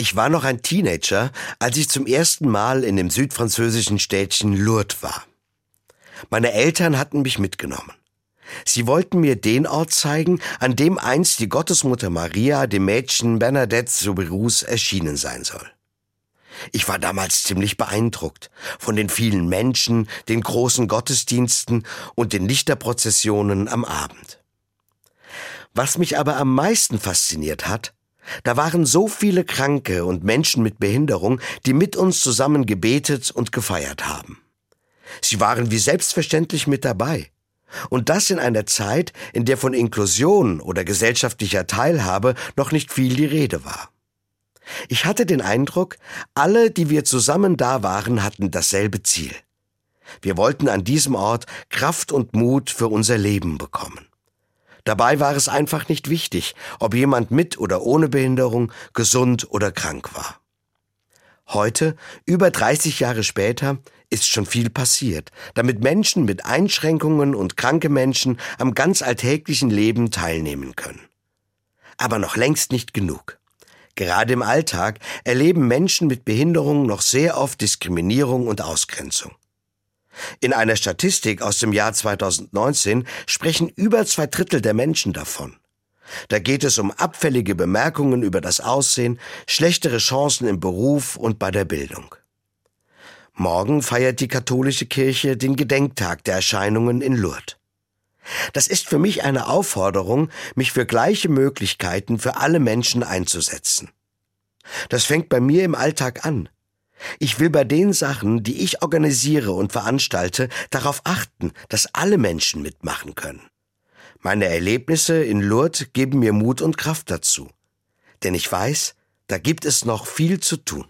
Ich war noch ein Teenager, als ich zum ersten Mal in dem südfranzösischen Städtchen Lourdes war. Meine Eltern hatten mich mitgenommen. Sie wollten mir den Ort zeigen, an dem einst die Gottesmutter Maria dem Mädchen Bernadette Soubirous erschienen sein soll. Ich war damals ziemlich beeindruckt von den vielen Menschen, den großen Gottesdiensten und den Lichterprozessionen am Abend. Was mich aber am meisten fasziniert hat, da waren so viele Kranke und Menschen mit Behinderung, die mit uns zusammen gebetet und gefeiert haben. Sie waren wie selbstverständlich mit dabei. Und das in einer Zeit, in der von Inklusion oder gesellschaftlicher Teilhabe noch nicht viel die Rede war. Ich hatte den Eindruck, alle, die wir zusammen da waren, hatten dasselbe Ziel. Wir wollten an diesem Ort Kraft und Mut für unser Leben bekommen. Dabei war es einfach nicht wichtig, ob jemand mit oder ohne Behinderung, gesund oder krank war. Heute, über 30 Jahre später, ist schon viel passiert, damit Menschen mit Einschränkungen und kranke Menschen am ganz alltäglichen Leben teilnehmen können. Aber noch längst nicht genug. Gerade im Alltag erleben Menschen mit Behinderung noch sehr oft Diskriminierung und Ausgrenzung. In einer Statistik aus dem Jahr 2019 sprechen über zwei Drittel der Menschen davon. Da geht es um abfällige Bemerkungen über das Aussehen, schlechtere Chancen im Beruf und bei der Bildung. Morgen feiert die katholische Kirche den Gedenktag der Erscheinungen in Lourdes. Das ist für mich eine Aufforderung, mich für gleiche Möglichkeiten für alle Menschen einzusetzen. Das fängt bei mir im Alltag an. Ich will bei den Sachen, die ich organisiere und veranstalte, darauf achten, dass alle Menschen mitmachen können. Meine Erlebnisse in Lourdes geben mir Mut und Kraft dazu. Denn ich weiß, da gibt es noch viel zu tun.